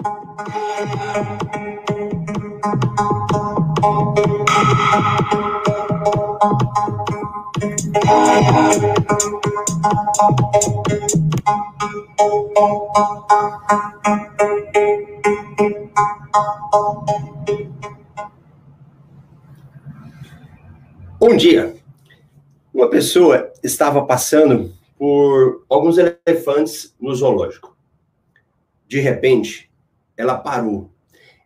Bom dia. Uma pessoa estava passando por alguns elefantes no zoológico. De repente, ela parou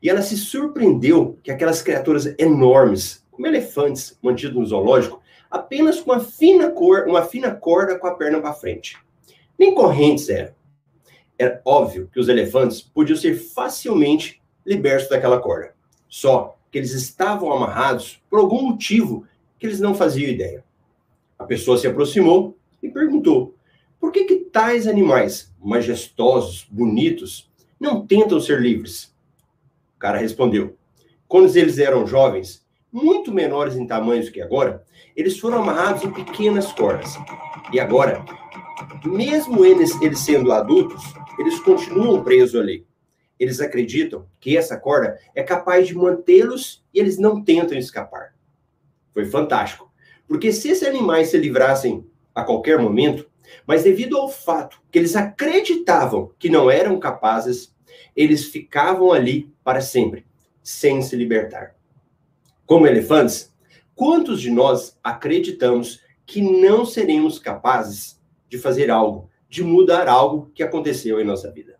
e ela se surpreendeu que aquelas criaturas enormes, como elefantes mantidos no zoológico, apenas com uma fina cor, uma fina corda com a perna para frente. Nem correntes eram. Era óbvio que os elefantes podiam ser facilmente libertos daquela corda. Só que eles estavam amarrados por algum motivo que eles não faziam ideia. A pessoa se aproximou e perguntou: por que, que tais animais majestosos, bonitos, não tentam ser livres? O cara respondeu: quando eles eram jovens, muito menores em tamanhos que agora, eles foram amarrados em pequenas cordas. E agora, mesmo eles, eles sendo adultos, eles continuam presos ali. Eles acreditam que essa corda é capaz de mantê-los e eles não tentam escapar. Foi fantástico. Porque se esses animais se livrassem a qualquer momento, mas devido ao fato que eles acreditavam que não eram capazes, eles ficavam ali para sempre, sem se libertar. Como elefantes, quantos de nós acreditamos que não seremos capazes de fazer algo, de mudar algo que aconteceu em nossa vida?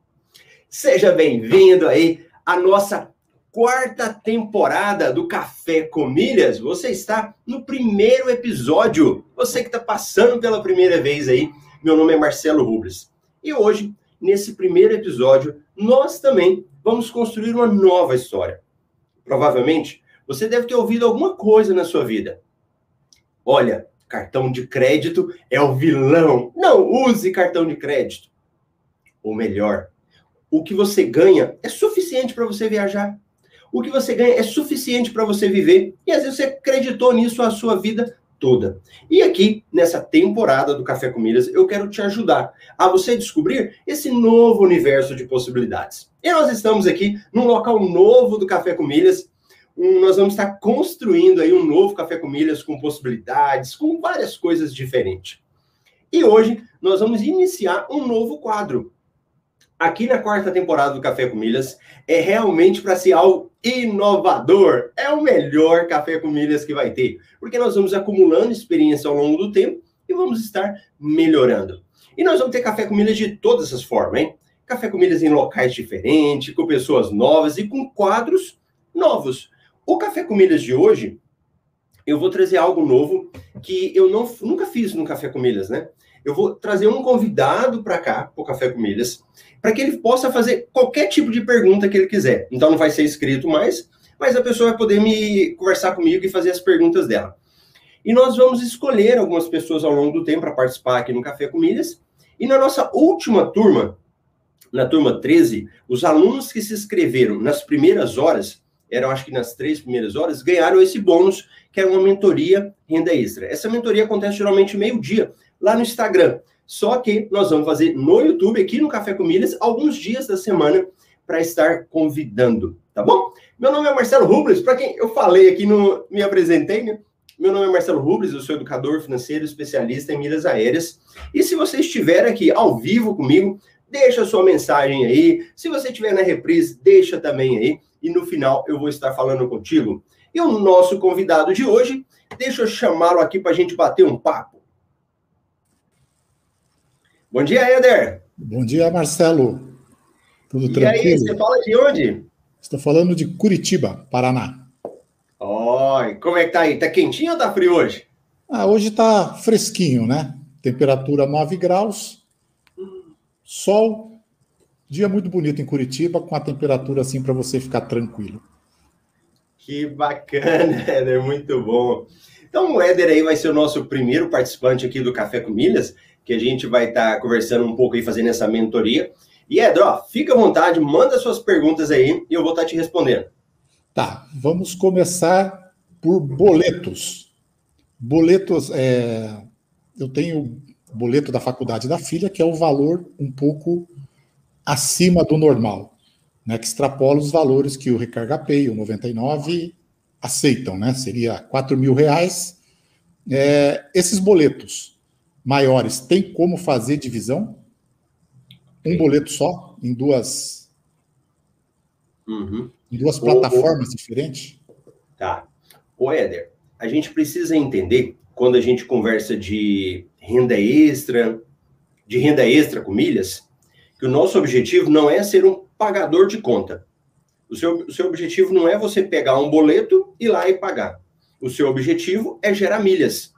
Seja bem-vindo aí à nossa quarta temporada do Café com Milhas. Você está no primeiro episódio. Você que está passando pela primeira vez aí, meu nome é Marcelo Rubles. E hoje, nesse primeiro episódio, nós também vamos construir uma nova história. Provavelmente, você deve ter ouvido alguma coisa na sua vida. Olha, cartão de crédito é o vilão. Não use cartão de crédito. Ou melhor, o que você ganha é suficiente para você viajar o que você ganha é suficiente para você viver. E às vezes você acreditou nisso a sua vida toda. E aqui, nessa temporada do Café com Milhas, eu quero te ajudar a você descobrir esse novo universo de possibilidades. E nós estamos aqui num local novo do Café com Milhas. Um, nós vamos estar construindo aí um novo Café com Milhas com possibilidades, com várias coisas diferentes. E hoje nós vamos iniciar um novo quadro. Aqui na quarta temporada do Café com Milhas é realmente para ser algo inovador. É o melhor café com milhas que vai ter, porque nós vamos acumulando experiência ao longo do tempo e vamos estar melhorando. E nós vamos ter café com milhas de todas as formas, hein? Café com milhas em locais diferentes, com pessoas novas e com quadros novos. O café com milhas de hoje, eu vou trazer algo novo que eu não, nunca fiz no café com milhas, né? Eu vou trazer um convidado para cá, para o Café com Milhas, para que ele possa fazer qualquer tipo de pergunta que ele quiser. Então não vai ser escrito mais, mas a pessoa vai poder me conversar comigo e fazer as perguntas dela. E nós vamos escolher algumas pessoas ao longo do tempo para participar aqui no Café com Milhas. E na nossa última turma, na turma 13, os alunos que se inscreveram nas primeiras horas, eram acho que nas três primeiras horas, ganharam esse bônus, que é uma mentoria renda extra. Essa mentoria acontece geralmente meio-dia, lá no Instagram. Só que nós vamos fazer no YouTube, aqui no Café com Milhas, alguns dias da semana para estar convidando, tá bom? Meu nome é Marcelo Rubles, para quem eu falei aqui, no, me apresentei, né? Meu nome é Marcelo Rubles, eu sou educador financeiro, especialista em milhas aéreas. E se você estiver aqui ao vivo comigo, deixa sua mensagem aí. Se você estiver na reprise, deixa também aí. E no final eu vou estar falando contigo. E o nosso convidado de hoje, deixa eu chamá-lo aqui para a gente bater um papo. Bom dia, Éder. Bom dia, Marcelo. Tudo e tranquilo? E aí, você fala de onde? Estou falando de Curitiba, Paraná. Oi, como é que tá aí? Tá quentinho ou tá frio hoje? Ah, hoje tá fresquinho, né? Temperatura 9 graus, sol, dia muito bonito em Curitiba, com a temperatura assim para você ficar tranquilo. Que bacana, Éder, muito bom. Então o Éder aí vai ser o nosso primeiro participante aqui do Café com Milhas que a gente vai estar tá conversando um pouco e fazendo essa mentoria. E Ed, ó, fica à vontade, manda suas perguntas aí e eu vou estar tá te respondendo. Tá, vamos começar por boletos. Boletos, é, eu tenho boleto da faculdade da filha, que é o valor um pouco acima do normal. né, que extrapola os valores que o Recarga Pay, o 99, aceitam, né? Seria 4 mil reais. É, esses boletos maiores, tem como fazer divisão? Um boleto só, em duas, uhum. em duas plataformas o, diferentes? Tá. O Éder, a gente precisa entender, quando a gente conversa de renda extra, de renda extra com milhas, que o nosso objetivo não é ser um pagador de conta. O seu, o seu objetivo não é você pegar um boleto e ir lá e pagar. O seu objetivo é gerar milhas.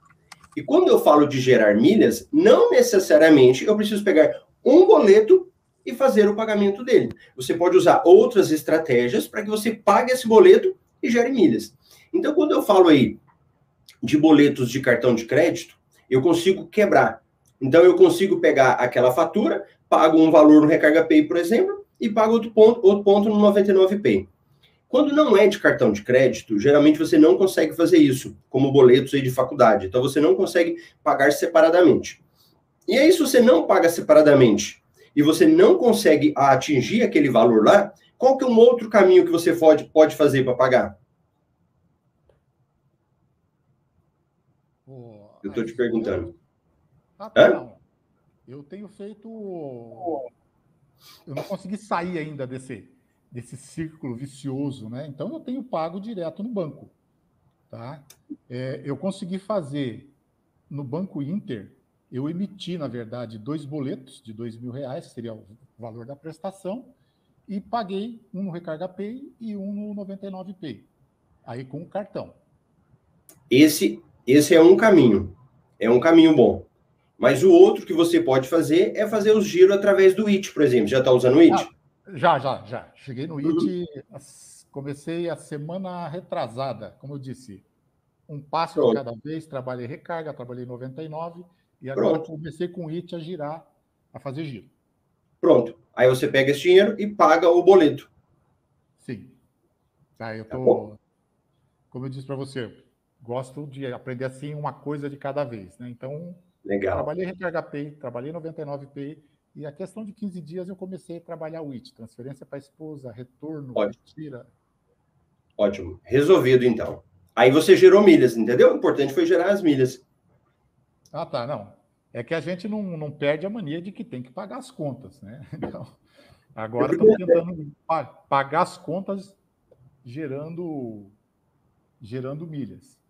E quando eu falo de gerar milhas, não necessariamente eu preciso pegar um boleto e fazer o pagamento dele. Você pode usar outras estratégias para que você pague esse boleto e gere milhas. Então, quando eu falo aí de boletos de cartão de crédito, eu consigo quebrar. Então, eu consigo pegar aquela fatura, pago um valor no Recarga Pay, por exemplo, e pago outro ponto, outro ponto no 99Pay. Quando não é de cartão de crédito, geralmente você não consegue fazer isso, como boletos aí de faculdade. Então, você não consegue pagar separadamente. E aí, se você não paga separadamente e você não consegue atingir aquele valor lá, qual que é um outro caminho que você pode, pode fazer para pagar? Eu estou te perguntando. Ah, não. Eu tenho feito. Eu não consegui sair ainda desse, desse círculo vicioso, né? Então eu tenho pago direto no banco. Tá? É, eu consegui fazer no Banco Inter, eu emiti, na verdade, dois boletos de dois mil reais, seria o valor da prestação, e paguei um no Recarga Pay e um no 99 Pay. Aí com o cartão. Esse, esse é um caminho. É um caminho bom. Mas o outro que você pode fazer é fazer os giros através do IT, por exemplo. Já está usando o IT? Ah, já, já, já. Cheguei no IT, uhum. comecei a semana retrasada, como eu disse. Um passo Pronto. cada vez, trabalhei recarga, trabalhei 99, e agora Pronto. comecei com o IT a girar, a fazer giro. Pronto. Aí você pega esse dinheiro e paga o boleto. Sim. Tá, eu tá tô. Tá como eu disse para você, gosto de aprender assim uma coisa de cada vez, né? Então, Legal. trabalhei Recarga Pay, trabalhei 99P e a questão de 15 dias eu comecei a trabalhar o IT, transferência para a esposa, retorno, Ótimo. retira. Ótimo. Resolvido então. Aí você gerou milhas, entendeu? O importante foi gerar as milhas. Ah, tá, não. É que a gente não, não perde a mania de que tem que pagar as contas, né? Então, agora estamos tentando pagar as contas gerando gerando milhas.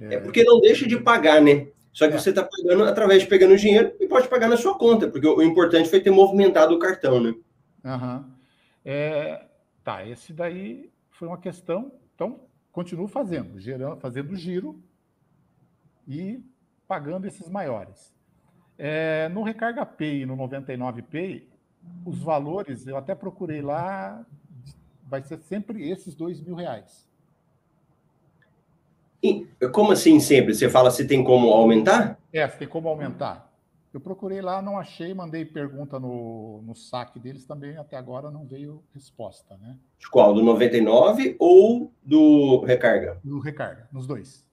É, é porque não deixa de pagar, né? Só que é. você está pagando através de pegando dinheiro e pode pagar na sua conta, porque o importante foi ter movimentado o cartão, né? Uhum. É, tá, esse daí foi uma questão. Então, continuo fazendo, gerando, fazendo giro e pagando esses maiores. É, no Recarga Pay e no 99 Pay, os valores, eu até procurei lá, vai ser sempre esses dois mil reais. Como assim sempre? Você fala se tem como aumentar? É, se tem como aumentar. Eu procurei lá, não achei, mandei pergunta no, no saque deles também, até agora não veio resposta, né? De qual? Do 99 ou do recarga? Do recarga, nos dois.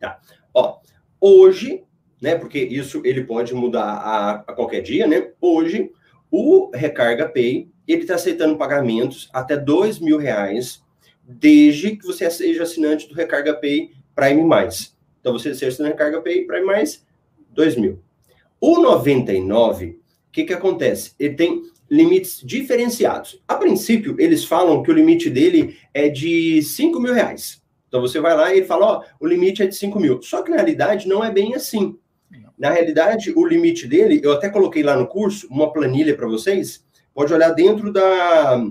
Tá. Ó, hoje, né, porque isso ele pode mudar a, a qualquer dia, né? Hoje, o Recarga Pay, ele está aceitando pagamentos até dois mil reais, desde que você seja assinante do Recarga Pay Prime Mais. Então você seleciona Recarga Pay Prime Mais, 2 mil. O 99, o que, que acontece? Ele tem limites diferenciados. A princípio, eles falam que o limite dele é de 5 mil reais. Então você vai lá e ele fala, ó, o limite é de 5 mil. Só que na realidade não é bem assim. Na realidade, o limite dele, eu até coloquei lá no curso uma planilha para vocês. Pode olhar dentro da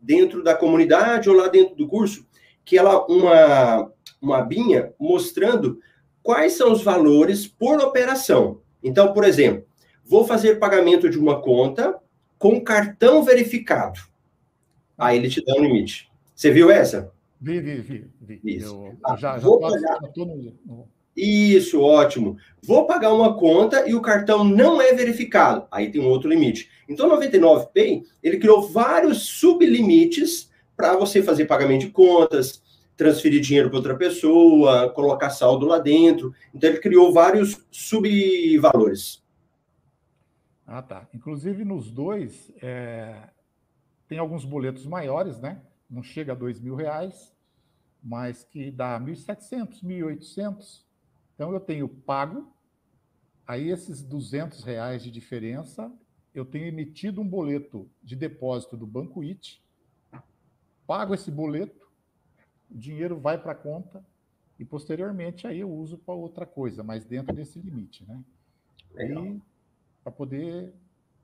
dentro da comunidade ou lá dentro do curso, que ela uma uma abinha mostrando quais são os valores por operação. Então, por exemplo, vou fazer pagamento de uma conta com cartão verificado. Aí ele te dá um limite. Você viu essa? Vi, vi, vi. vi. Isso. Eu, ah, já, pagar... já no, no... Isso, ótimo. Vou pagar uma conta e o cartão não é verificado. Aí tem um outro limite. Então, 99Pay, ele criou vários sublimites para você fazer pagamento de contas, transferir dinheiro para outra pessoa, colocar saldo lá dentro. Então, ele criou vários subvalores. Ah, tá. Inclusive, nos dois, é... tem alguns boletos maiores, né? Não chega a dois mil reais, mas que dá 1.700, 1.800. Então eu tenho pago, aí esses 200 reais de diferença, eu tenho emitido um boleto de depósito do Banco IT, pago esse boleto, o dinheiro vai para a conta e posteriormente aí eu uso para outra coisa, mas dentro desse limite, né? Legal. E para poder,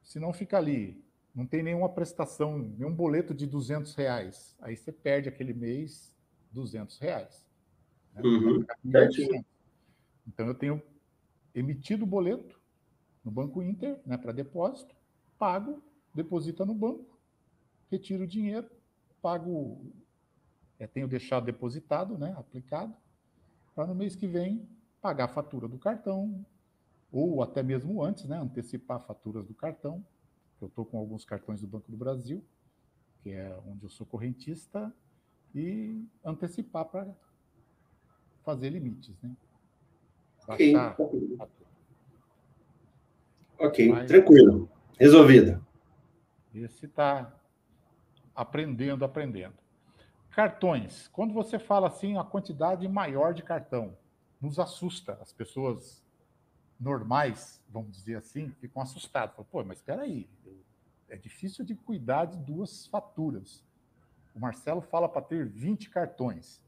se não fica ali, não tem nenhuma prestação, nenhum boleto de 200 reais, aí você perde aquele mês 200 reais. Né? Uhum. Então eu tenho emitido o boleto no Banco Inter, né, para depósito, pago, deposita no banco, retiro o dinheiro, pago, é, tenho deixado depositado, né, aplicado, para no mês que vem pagar a fatura do cartão, ou até mesmo antes, né, antecipar faturas do cartão. Eu estou com alguns cartões do Banco do Brasil, que é onde eu sou correntista, e antecipar para fazer limites, né? Ok, ok, Mas, tranquilo, resolvido. Esse está aprendendo, aprendendo. Cartões. Quando você fala assim, a quantidade maior de cartão, nos assusta. As pessoas normais, vamos dizer assim, ficam assustadas. Pô, mas espera aí, é difícil de cuidar de duas faturas. O Marcelo fala para ter 20 cartões.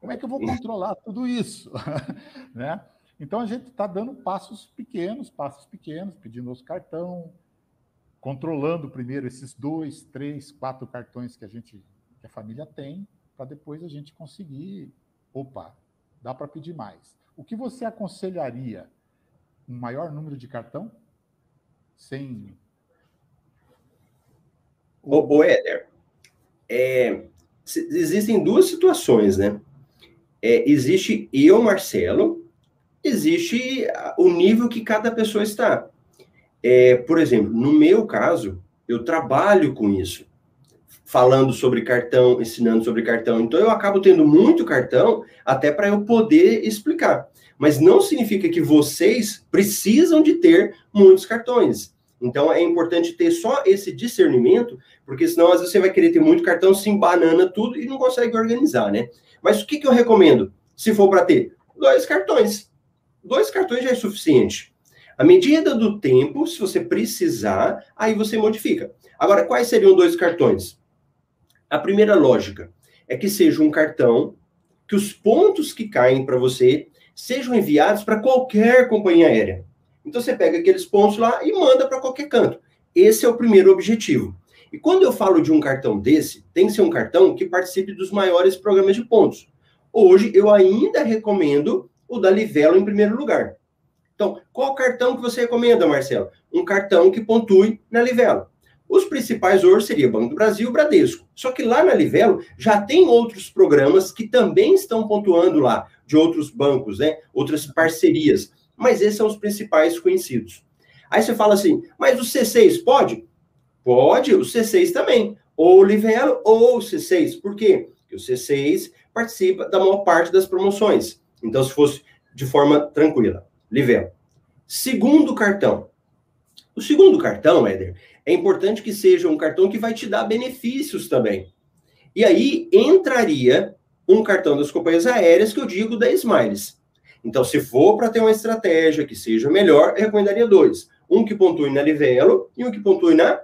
Como é que eu vou controlar tudo isso? né? Então a gente está dando passos pequenos, passos pequenos, pedindo os cartão, controlando primeiro esses dois, três, quatro cartões que a gente, que a família tem, para depois a gente conseguir, opa, dá para pedir mais. O que você aconselharia? Um maior número de cartão? Sem. O, Éder, é, existem duas situações, né? É, existe eu, Marcelo, existe o nível que cada pessoa está. É, por exemplo, no meu caso, eu trabalho com isso, falando sobre cartão, ensinando sobre cartão. Então, eu acabo tendo muito cartão até para eu poder explicar. Mas não significa que vocês precisam de ter muitos cartões. Então é importante ter só esse discernimento, porque senão às vezes você vai querer ter muito cartão, se embanana tudo e não consegue organizar, né? Mas o que, que eu recomendo? Se for para ter dois cartões. Dois cartões já é suficiente. À medida do tempo, se você precisar, aí você modifica. Agora, quais seriam dois cartões? A primeira lógica é que seja um cartão que os pontos que caem para você sejam enviados para qualquer companhia aérea. Então você pega aqueles pontos lá e manda para qualquer canto. Esse é o primeiro objetivo. E quando eu falo de um cartão desse, tem que ser um cartão que participe dos maiores programas de pontos. Hoje eu ainda recomendo o da Livelo em primeiro lugar. Então, qual cartão que você recomenda, Marcelo? Um cartão que pontue na Livelo. Os principais hoje seria Banco do Brasil e Bradesco. Só que lá na Livelo já tem outros programas que também estão pontuando lá, de outros bancos, né? Outras parcerias mas esses são os principais conhecidos. Aí você fala assim, mas o C6 pode? Pode, o C6 também. Ou o Livelo ou o C6. Por quê? Porque o C6 participa da maior parte das promoções. Então, se fosse de forma tranquila. Livelo. Segundo cartão. O segundo cartão, Éder, é importante que seja um cartão que vai te dar benefícios também. E aí entraria um cartão das companhias aéreas que eu digo da Smiles. Então, se for para ter uma estratégia que seja melhor, eu recomendaria dois. Um que pontue na Livelo e um que pontue na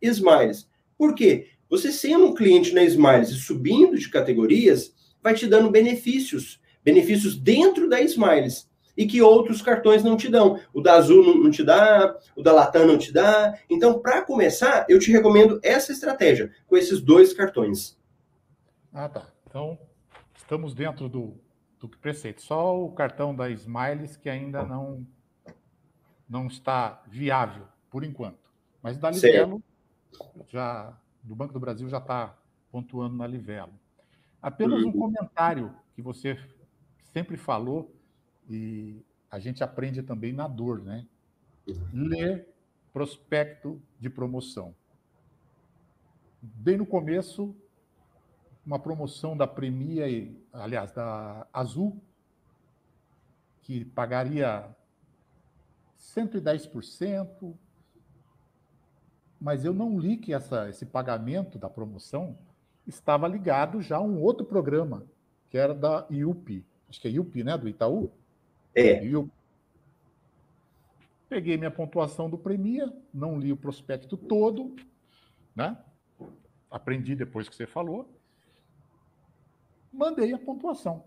Smiles. Por quê? Você sendo um cliente na Smiles e subindo de categorias, vai te dando benefícios. Benefícios dentro da Smiles. E que outros cartões não te dão. O da Azul não, não te dá, o da Latam não te dá. Então, para começar, eu te recomendo essa estratégia, com esses dois cartões. Ah, tá. Então, estamos dentro do, do preceito. Só o cartão da Smiles que ainda não, não está viável, por enquanto. Mas da Livelo, já, do Banco do Brasil já está pontuando na Livelo. Apenas um comentário que você sempre falou, e a gente aprende também na dor, né? Ler prospecto de promoção. Bem no começo, uma promoção da Premia, aliás, da Azul, que pagaria 110%. mas eu não li que essa, esse pagamento da promoção estava ligado já a um outro programa, que era da IUP. Acho que é IUP, né? Do Itaú? É. IUP. Peguei minha pontuação do Premia, não li o prospecto todo, né? Aprendi depois que você falou. Mandei a pontuação.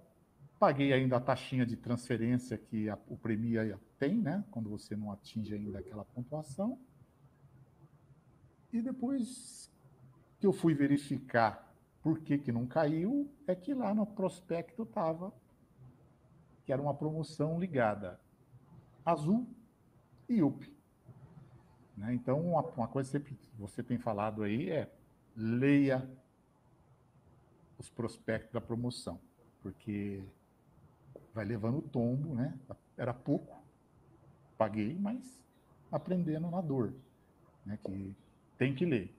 Paguei ainda a taxinha de transferência que a, o Premia tem, né? Quando você não atinge ainda aquela pontuação. E depois que eu fui verificar por que, que não caiu, é que lá no prospecto estava que era uma promoção ligada azul e UP. Né? Então, uma, uma coisa que você tem falado aí é leia os prospectos da promoção, porque vai levando o tombo, né? Era pouco, paguei, mas aprendendo na dor, né? Que tem que ler.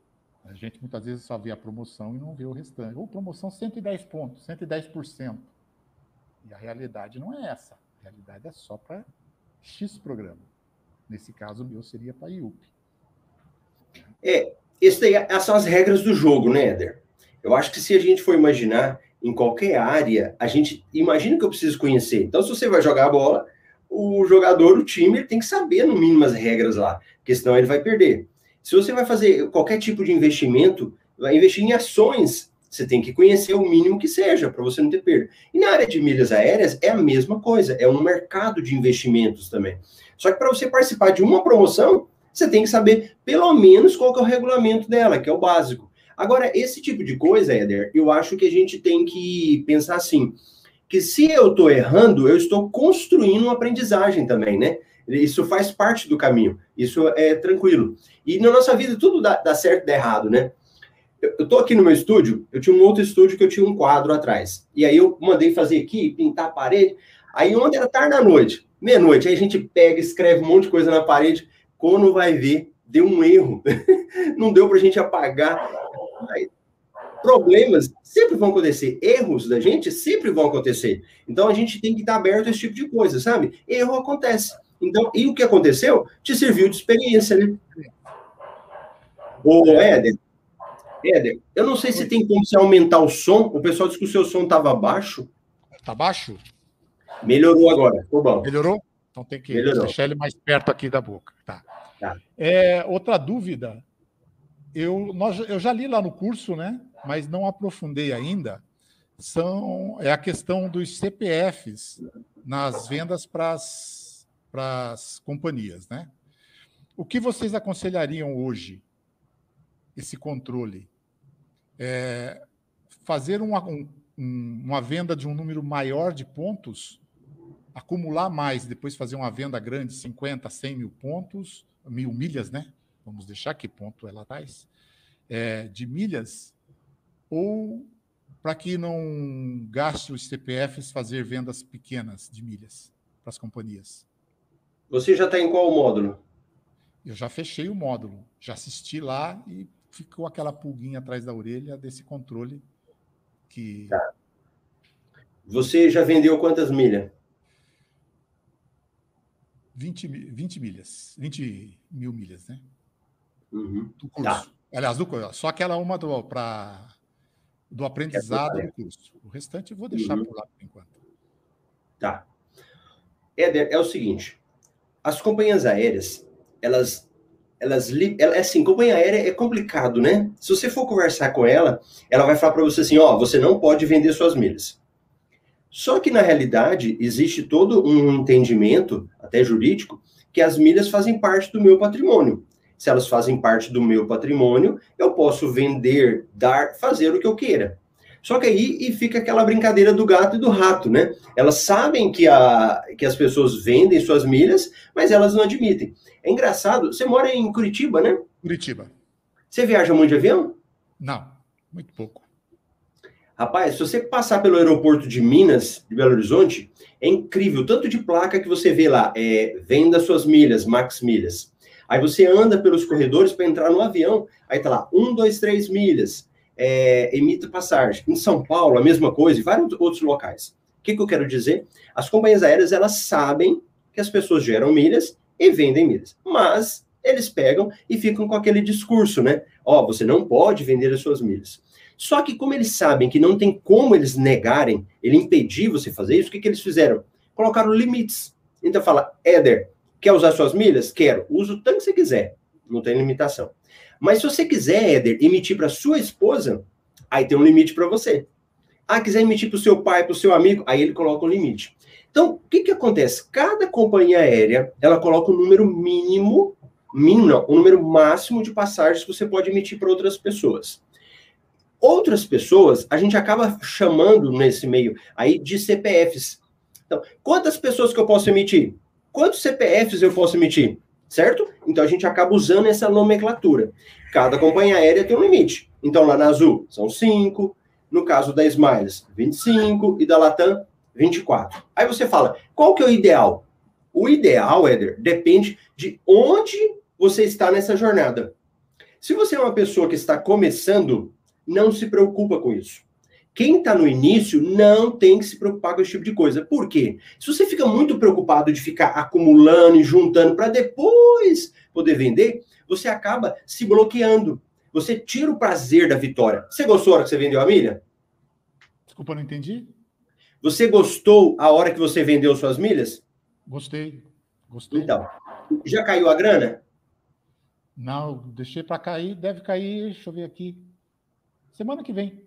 A gente muitas vezes só vê a promoção e não vê o restante. Ou promoção 110 pontos, 110%. E a realidade não é essa. A realidade é só para X programa. Nesse caso, o meu seria para IUP. É, essas são as regras do jogo, né, Éder? Eu acho que se a gente for imaginar em qualquer área, a gente imagina que eu preciso conhecer. Então, se você vai jogar a bola, o jogador, o time, ele tem que saber no mínimo as regras lá, porque senão ele vai perder. Se você vai fazer qualquer tipo de investimento, vai investir em ações, você tem que conhecer o mínimo que seja, para você não ter perda. E na área de milhas aéreas é a mesma coisa, é um mercado de investimentos também. Só que para você participar de uma promoção, você tem que saber pelo menos qual é o regulamento dela, que é o básico. Agora, esse tipo de coisa, Éder, eu acho que a gente tem que pensar assim, que se eu estou errando, eu estou construindo uma aprendizagem também, né? Isso faz parte do caminho, isso é tranquilo. E na nossa vida tudo dá, dá certo e dá errado, né? Eu estou aqui no meu estúdio, eu tinha um outro estúdio que eu tinha um quadro atrás. E aí eu mandei fazer aqui, pintar a parede. Aí ontem era tarde da noite, meia-noite, aí a gente pega, escreve um monte de coisa na parede. Quando vai ver, deu um erro. Não deu para a gente apagar. Aí, problemas sempre vão acontecer, erros da gente sempre vão acontecer. Então a gente tem que estar aberto a esse tipo de coisa, sabe? Erro acontece. Então, e o que aconteceu? Te serviu de experiência, né? Ô, Éder, Éder, eu não sei se tem como você aumentar o som. O pessoal disse que o seu som estava baixo. Tá baixo? Melhorou agora, ficou bom. Melhorou? Então tem que Melhorou. deixar ele mais perto aqui da boca. Tá. tá. É, outra dúvida. Eu, nós, eu já li lá no curso, né? Mas não aprofundei ainda. São, é a questão dos CPFs nas vendas para as companhias, né? O que vocês aconselhariam hoje, esse controle? É, fazer uma, um, uma venda de um número maior de pontos acumular mais, depois fazer uma venda grande, 50, 100 mil pontos, mil milhas, né? Vamos deixar que ponto ela traz, é, de milhas, ou para que não gaste os CPFs fazer vendas pequenas de milhas para as companhias. Você já está em qual módulo? Eu já fechei o módulo, já assisti lá e ficou aquela pulguinha atrás da orelha desse controle que. Tá. Você já vendeu quantas milhas? 20, 20 milhas, 20 mil milhas, né? Uhum. Do curso. Tá. Aliás, do, só aquela uma do, pra, do aprendizado do curso. O restante eu vou deixar uhum. por lá por enquanto. Tá. Éder, é o seguinte: as companhias aéreas, elas. Elas, ela, é assim, companhia aérea é complicado, né? Se você for conversar com ela, ela vai falar para você assim: ó, você não pode vender suas milhas. Só que, na realidade, existe todo um entendimento, até jurídico, que as milhas fazem parte do meu patrimônio. Se elas fazem parte do meu patrimônio, eu posso vender, dar, fazer o que eu queira. Só que aí e fica aquela brincadeira do gato e do rato, né? Elas sabem que, a, que as pessoas vendem suas milhas, mas elas não admitem. É engraçado, você mora em Curitiba, né? Curitiba. Você viaja muito de avião? Não, muito pouco. Rapaz, se você passar pelo aeroporto de Minas, de Belo Horizonte, é incrível, tanto de placa que você vê lá, é, venda suas milhas, max milhas. Aí você anda pelos corredores para entrar no avião, aí tá lá, um, dois, três milhas, é, emita passagem. Em São Paulo, a mesma coisa, e vários outros locais. O que, que eu quero dizer? As companhias aéreas, elas sabem que as pessoas geram milhas e vendem milhas, mas eles pegam e ficam com aquele discurso, né? Ó, oh, você não pode vender as suas milhas. Só que como eles sabem que não tem como eles negarem, ele impedir você fazer isso, o que, que eles fizeram? Colocaram limites. Então fala, Éder, quer usar suas milhas? Quero. Usa o tanto que você quiser. Não tem limitação. Mas se você quiser, Éder, emitir para sua esposa, aí tem um limite para você. Ah, quiser emitir para o seu pai, para o seu amigo, aí ele coloca um limite. Então, o que, que acontece? Cada companhia aérea, ela coloca um número mínimo, mínimo não, um número máximo de passagens que você pode emitir para outras pessoas. Outras pessoas, a gente acaba chamando nesse meio aí de CPFs. Então, quantas pessoas que eu posso emitir? Quantos CPFs eu posso emitir? Certo? Então, a gente acaba usando essa nomenclatura. Cada companhia aérea tem um limite. Então, lá na Azul, são cinco. No caso da Smiles, 25. E da Latam, 24. Aí você fala, qual que é o ideal? O ideal, Éder, depende de onde você está nessa jornada. Se você é uma pessoa que está começando, não se preocupa com isso. Quem está no início não tem que se preocupar com esse tipo de coisa. Por quê? Se você fica muito preocupado de ficar acumulando e juntando para depois poder vender, você acaba se bloqueando. Você tira o prazer da vitória. Você gostou a hora que você vendeu a milha? Desculpa, não entendi. Você gostou a hora que você vendeu suas milhas? Gostei. Gostei. Então, já caiu a grana? Não, deixei para cair. Deve cair, deixa eu ver aqui. Semana que vem.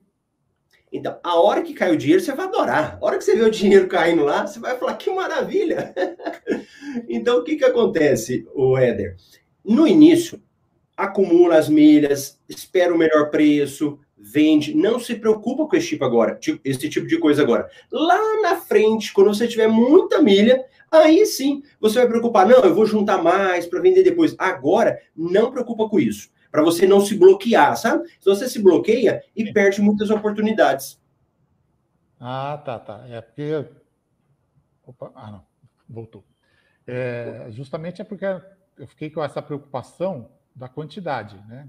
Então, a hora que cai o dinheiro, você vai adorar. A hora que você vê o dinheiro caindo lá, você vai falar que maravilha. então, o que, que acontece, o Éder? No início, acumula as milhas, espera o melhor preço, vende, não se preocupa com esse tipo agora, esse tipo de coisa agora. Lá na frente, quando você tiver muita milha, aí sim você vai preocupar, não, eu vou juntar mais para vender depois. Agora, não preocupa com isso, para você não se bloquear, sabe? Se você se bloqueia e perde muitas oportunidades. Ah, tá, tá. É porque Opa, ah, não, voltou. É, justamente é porque eu fiquei com essa preocupação da quantidade, né?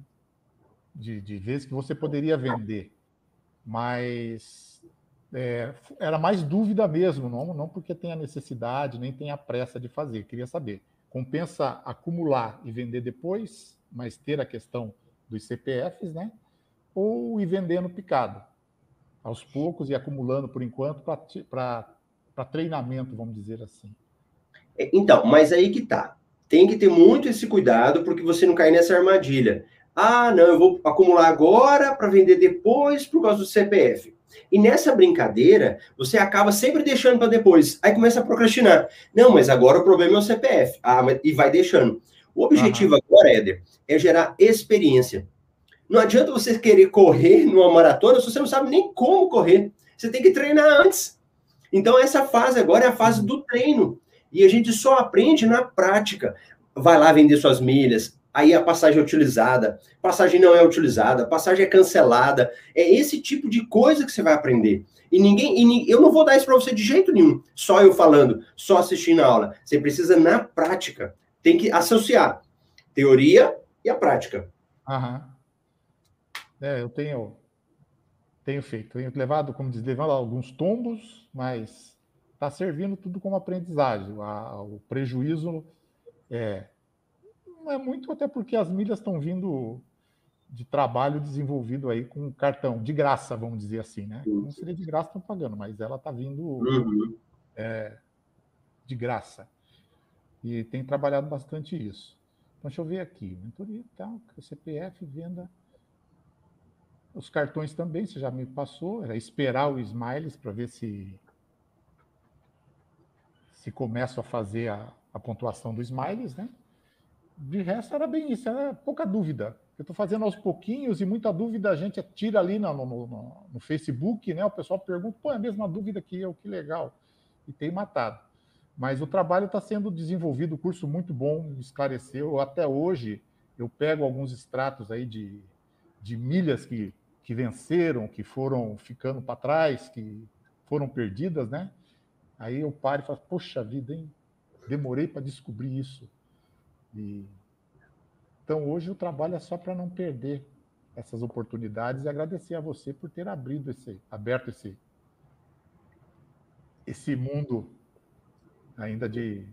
de, de vezes que você poderia vender, mas é, era mais dúvida mesmo, não, não porque tem a necessidade, nem tem a pressa de fazer. Queria saber, compensa acumular e vender depois, mas ter a questão dos CPFs, né? Ou ir vendendo picado, aos poucos e acumulando por enquanto para treinamento, vamos dizer assim. É, então, mas aí que tá. Tem que ter muito esse cuidado porque você não cair nessa armadilha. Ah, não, eu vou acumular agora para vender depois por causa do CPF. E nessa brincadeira, você acaba sempre deixando para depois. Aí começa a procrastinar. Não, mas agora o problema é o CPF. Ah, mas... e vai deixando. O objetivo uhum. agora, Éder, é gerar experiência. Não adianta você querer correr numa maratona se você não sabe nem como correr. Você tem que treinar antes. Então, essa fase agora é a fase do treino. E a gente só aprende na prática. Vai lá vender suas milhas, aí a passagem é utilizada, passagem não é utilizada, passagem é cancelada. É esse tipo de coisa que você vai aprender. E ninguém, e eu não vou dar isso para você de jeito nenhum, só eu falando, só assistindo a aula. Você precisa na prática, tem que associar teoria e a prática. Aham. É, eu tenho tenho feito, tenho levado, como diz, levado alguns tombos, mas está servindo tudo como aprendizagem. o prejuízo é, não é muito, até porque as milhas estão vindo de trabalho desenvolvido aí com cartão, de graça, vamos dizer assim, né? Não seria de graça, estão pagando, mas ela está vindo uhum. é, de graça. E tem trabalhado bastante isso. Então, deixa eu ver aqui. Mentoria e tal, CPF, venda. Os cartões também, você já me passou. Era esperar o Smiles para ver se se começam a fazer a, a pontuação do Smiles, né? de resto era bem isso, era pouca dúvida. Eu estou fazendo aos pouquinhos e muita dúvida a gente tira ali no, no, no, no, Facebook, né? O pessoal pergunta, pô, é a mesma dúvida que eu, que legal. E tem matado. Mas o trabalho está sendo desenvolvido, o curso muito bom, esclareceu. Até hoje eu pego alguns extratos aí de, de milhas que, que venceram, que foram ficando para trás, que foram perdidas, né? Aí eu paro e falo, poxa vida, hein? Demorei para descobrir isso. E... Então, hoje o trabalho é só para não perder essas oportunidades e agradecer a você por ter abrido esse, aberto esse, esse mundo ainda de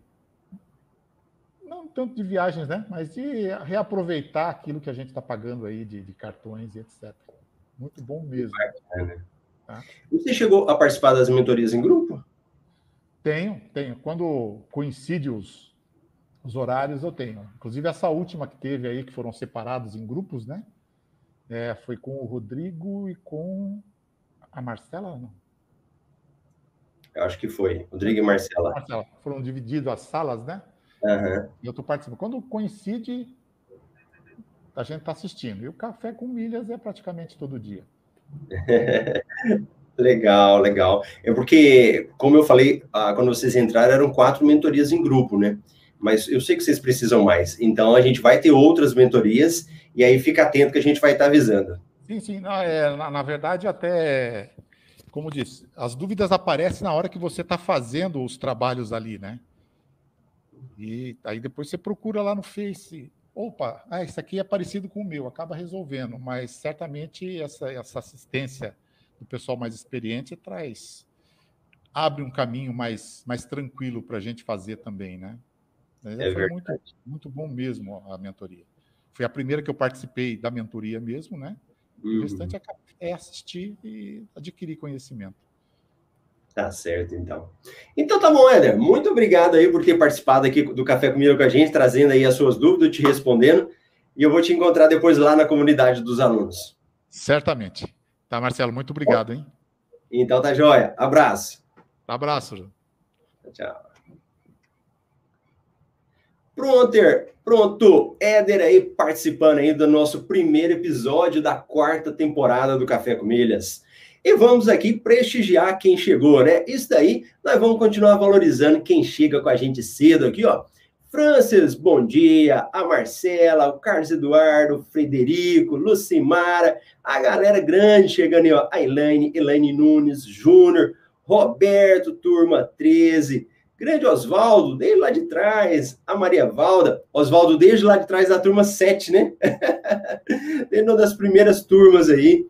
não, tanto de viagens, né? Mas de reaproveitar aquilo que a gente está pagando aí de, de, cartões e etc. Muito bom mesmo. Tá? Você chegou a participar das mentorias em grupo? Tenho, tenho. Quando coincide os, os horários, eu tenho. Inclusive, essa última que teve aí, que foram separados em grupos, né? É, foi com o Rodrigo e com a Marcela, não? Eu acho que foi. Rodrigo e Marcela. Marcela. Foram divididas as salas, né? Uhum. E eu estou participando. Quando coincide, a gente está assistindo. E o café com milhas é praticamente todo dia. legal, legal. É porque, como eu falei, quando vocês entraram, eram quatro mentorias em grupo, né? Mas eu sei que vocês precisam mais. Então, a gente vai ter outras mentorias e aí fica atento que a gente vai estar avisando. Sim, sim. Não, é, na, na verdade, até, como disse, as dúvidas aparecem na hora que você está fazendo os trabalhos ali, né? E aí depois você procura lá no Face. Opa, ah, isso aqui é parecido com o meu, acaba resolvendo, mas certamente essa, essa assistência do pessoal mais experiente traz abre um caminho mais, mais tranquilo para a gente fazer também, né? Mas é foi muito, muito bom mesmo a mentoria. Foi a primeira que eu participei da mentoria mesmo, né? Uhum. O restante é, é assistir e adquirir conhecimento. Tá certo, então. Então tá bom, Éder. Muito obrigado aí por ter participado aqui do Café Comigo com a gente, trazendo aí as suas dúvidas, te respondendo. E eu vou te encontrar depois lá na comunidade dos alunos. Certamente. Tá, Marcelo, muito obrigado, hein? Então tá joia. Abraço. Abraço. Tchau. Pronto, pronto. Éder aí participando aí do nosso primeiro episódio da quarta temporada do Café com Milhas. E vamos aqui prestigiar quem chegou, né? Isso daí, nós vamos continuar valorizando quem chega com a gente cedo aqui, ó. Francis, bom dia. A Marcela, o Carlos Eduardo, o Frederico, Lucimara, a galera grande chegando aí, ó. A Elaine, Elaine Nunes, Júnior, Roberto, turma 13. Grande Oswaldo, desde lá de trás. A Maria Valda. Oswaldo, desde lá de trás da turma 7, né? desde uma das primeiras turmas aí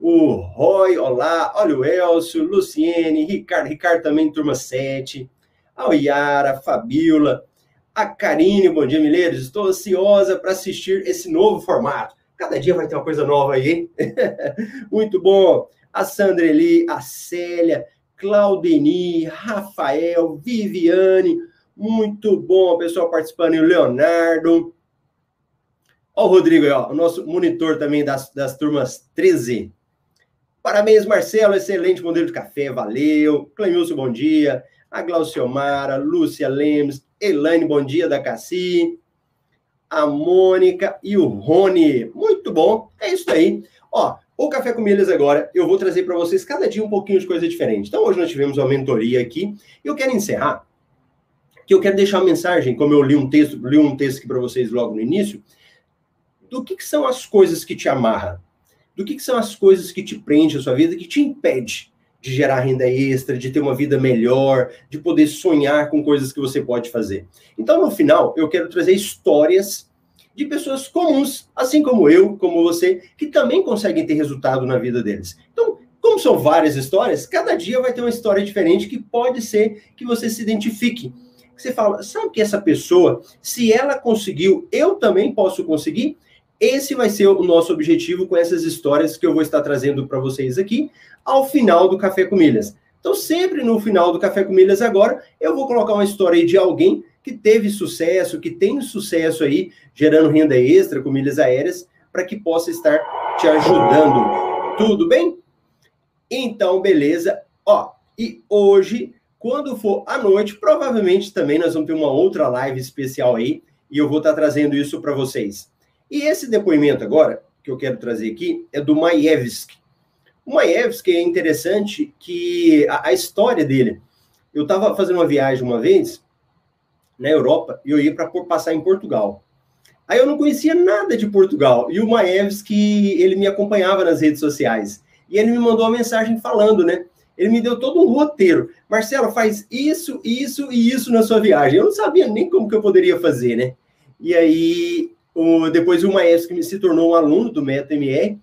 o Roy, olá, olha o Elcio, Luciene, Ricardo, Ricardo também, turma 7, a Oyara, Fabiola, a Karine, bom dia, Mileiros, estou ansiosa para assistir esse novo formato. Cada dia vai ter uma coisa nova aí? Muito bom. A Sandra Eli, a Célia, Claudeni, Rafael, Viviane, muito bom, pessoal participando, o Leonardo. Ó, o Rodrigo aí, ó, o nosso monitor também das, das turmas 13. Parabéns, Marcelo, excelente modelo de café, valeu. Clemilson, bom dia. A Glauciomara, Lúcia Lemes, Elaine, bom dia, da Cassi. A Mônica e o Rony. Muito bom, é isso aí. Ó, o Café com Milhas agora, eu vou trazer para vocês cada dia um pouquinho de coisa diferente. Então, hoje nós tivemos uma mentoria aqui. E eu quero encerrar, que eu quero deixar uma mensagem, como eu li um texto, li um texto aqui para vocês logo no início, do que, que são as coisas que te amarram do que, que são as coisas que te prendem a sua vida, que te impede de gerar renda extra, de ter uma vida melhor, de poder sonhar com coisas que você pode fazer. Então, no final, eu quero trazer histórias de pessoas comuns, assim como eu, como você, que também conseguem ter resultado na vida deles. Então, como são várias histórias, cada dia vai ter uma história diferente que pode ser que você se identifique. Você fala, sabe que essa pessoa, se ela conseguiu, eu também posso conseguir? Esse vai ser o nosso objetivo com essas histórias que eu vou estar trazendo para vocês aqui ao final do Café com Milhas. Então, sempre no final do Café com Milhas agora, eu vou colocar uma história de alguém que teve sucesso, que tem sucesso aí, gerando renda extra com milhas aéreas, para que possa estar te ajudando. Tudo bem? Então, beleza. Ó, e hoje, quando for à noite, provavelmente também nós vamos ter uma outra live especial aí, e eu vou estar trazendo isso para vocês. E esse depoimento agora, que eu quero trazer aqui, é do Maevski. O Maevski é interessante que a, a história dele. Eu estava fazendo uma viagem uma vez na Europa e eu ia para passar em Portugal. Aí eu não conhecia nada de Portugal e o Maevski ele me acompanhava nas redes sociais e ele me mandou uma mensagem falando, né? Ele me deu todo um roteiro. Marcelo, faz isso, isso e isso na sua viagem. Eu não sabia nem como que eu poderia fazer, né? E aí o, depois o Maestro se tornou um aluno do MetaMR,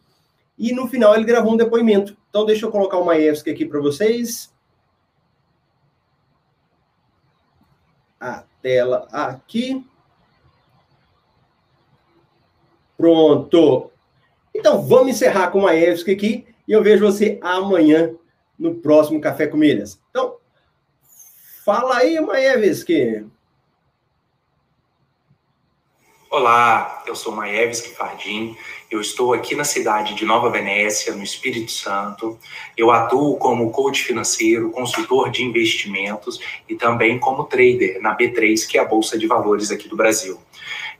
e no final ele gravou um depoimento. Então, deixa eu colocar o Maestro aqui para vocês. a tela aqui. Pronto. Então, vamos encerrar com a EFSC aqui e eu vejo você amanhã no próximo Café com Milhas. Então, fala aí, Maevski. Olá, eu sou Maevski Fardim, eu estou aqui na cidade de Nova Venécia, no Espírito Santo. Eu atuo como coach financeiro, consultor de investimentos e também como trader na B3, que é a Bolsa de Valores aqui do Brasil.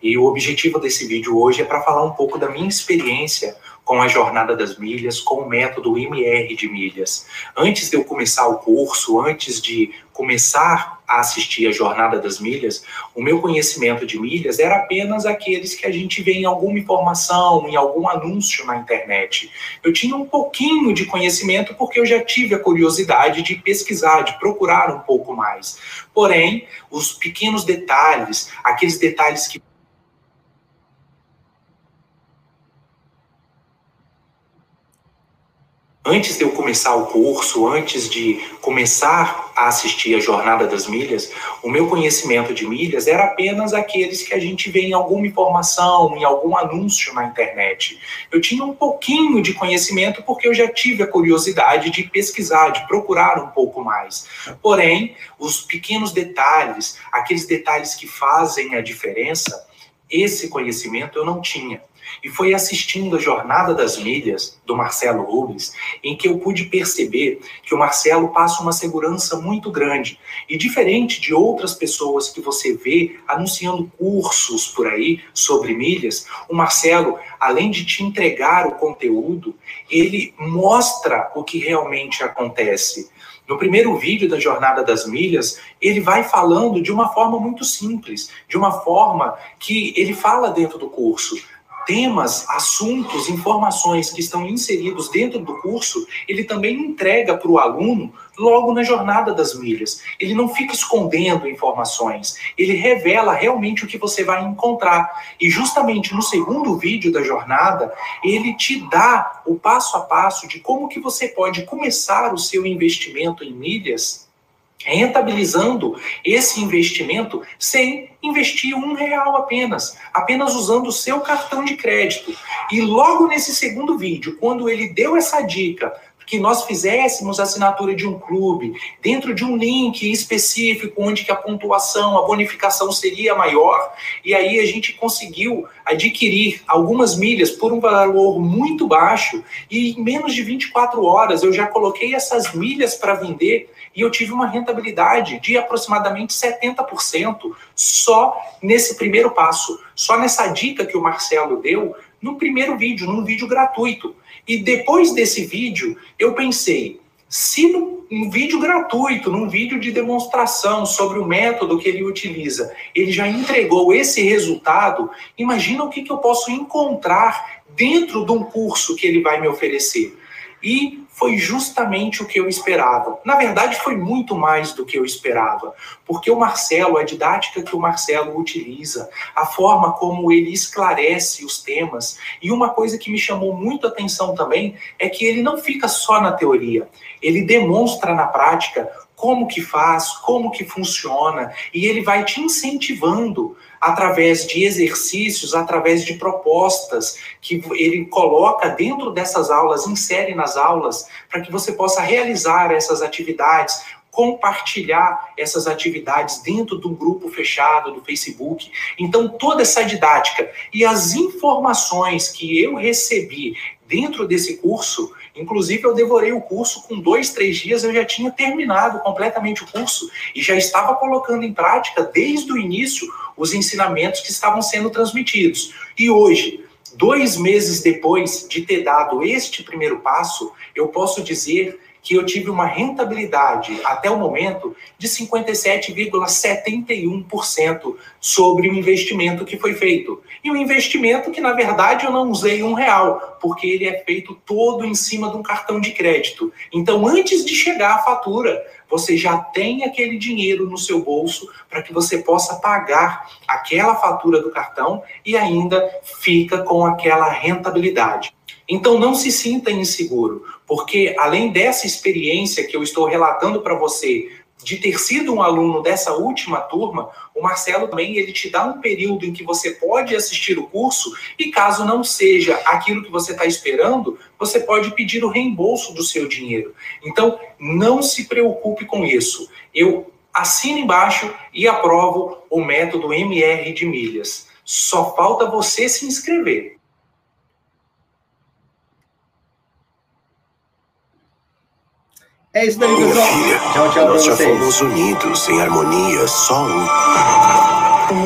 E o objetivo desse vídeo hoje é para falar um pouco da minha experiência com a jornada das milhas, com o método MR de milhas. Antes de eu começar o curso, antes de começar a assistir a jornada das milhas, o meu conhecimento de milhas era apenas aqueles que a gente vê em alguma informação, em algum anúncio na internet. Eu tinha um pouquinho de conhecimento porque eu já tive a curiosidade de pesquisar, de procurar um pouco mais. Porém, os pequenos detalhes, aqueles detalhes que antes de eu começar o curso, antes de começar a assistir a Jornada das Milhas, o meu conhecimento de milhas era apenas aqueles que a gente vê em alguma informação, em algum anúncio na internet. Eu tinha um pouquinho de conhecimento porque eu já tive a curiosidade de pesquisar, de procurar um pouco mais. Porém, os pequenos detalhes, aqueles detalhes que fazem a diferença, esse conhecimento eu não tinha. E foi assistindo a Jornada das Milhas, do Marcelo Rubens, em que eu pude perceber que o Marcelo passa uma segurança muito grande. E diferente de outras pessoas que você vê anunciando cursos por aí sobre milhas, o Marcelo, além de te entregar o conteúdo, ele mostra o que realmente acontece. No primeiro vídeo da Jornada das Milhas, ele vai falando de uma forma muito simples, de uma forma que ele fala dentro do curso. Temas, assuntos, informações que estão inseridos dentro do curso, ele também entrega para o aluno logo na jornada das milhas. Ele não fica escondendo informações, ele revela realmente o que você vai encontrar. E justamente no segundo vídeo da jornada, ele te dá o passo a passo de como que você pode começar o seu investimento em milhas rentabilizando esse investimento sem investir um real apenas, apenas usando o seu cartão de crédito. E logo nesse segundo vídeo, quando ele deu essa dica que nós fizéssemos assinatura de um clube dentro de um link específico onde que a pontuação, a bonificação seria maior, e aí a gente conseguiu adquirir algumas milhas por um valor muito baixo e em menos de 24 horas eu já coloquei essas milhas para vender e eu tive uma rentabilidade de aproximadamente 70% só nesse primeiro passo, só nessa dica que o Marcelo deu no primeiro vídeo, num vídeo gratuito. E depois desse vídeo, eu pensei, se num vídeo gratuito, num vídeo de demonstração sobre o método que ele utiliza, ele já entregou esse resultado, imagina o que, que eu posso encontrar dentro de um curso que ele vai me oferecer. E foi justamente o que eu esperava. Na verdade, foi muito mais do que eu esperava, porque o Marcelo, a didática que o Marcelo utiliza, a forma como ele esclarece os temas, e uma coisa que me chamou muito atenção também é que ele não fica só na teoria, ele demonstra na prática como que faz, como que funciona, e ele vai te incentivando através de exercícios, através de propostas que ele coloca dentro dessas aulas, insere nas aulas, para que você possa realizar essas atividades, compartilhar essas atividades dentro do grupo fechado do Facebook. Então, toda essa didática e as informações que eu recebi dentro desse curso, inclusive eu devorei o curso com dois, três dias, eu já tinha terminado completamente o curso e já estava colocando em prática desde o início os ensinamentos que estavam sendo transmitidos. E hoje, dois meses depois de ter dado este primeiro passo, eu posso dizer que eu tive uma rentabilidade até o momento de 57,71% sobre o investimento que foi feito. E um investimento que, na verdade, eu não usei um real, porque ele é feito todo em cima de um cartão de crédito. Então, antes de chegar a fatura, você já tem aquele dinheiro no seu bolso para que você possa pagar aquela fatura do cartão e ainda fica com aquela rentabilidade. Então não se sinta inseguro, porque além dessa experiência que eu estou relatando para você de ter sido um aluno dessa última turma, o Marcelo também ele te dá um período em que você pode assistir o curso e caso não seja aquilo que você está esperando, você pode pedir o reembolso do seu dinheiro. Então, não se preocupe com isso. Eu assino embaixo e aprovo o método MR de milhas. Só falta você se inscrever. É isso daí, pessoal. Minha filha, tchau, tchau nós pra já vocês. fomos unidos em harmonia, só um.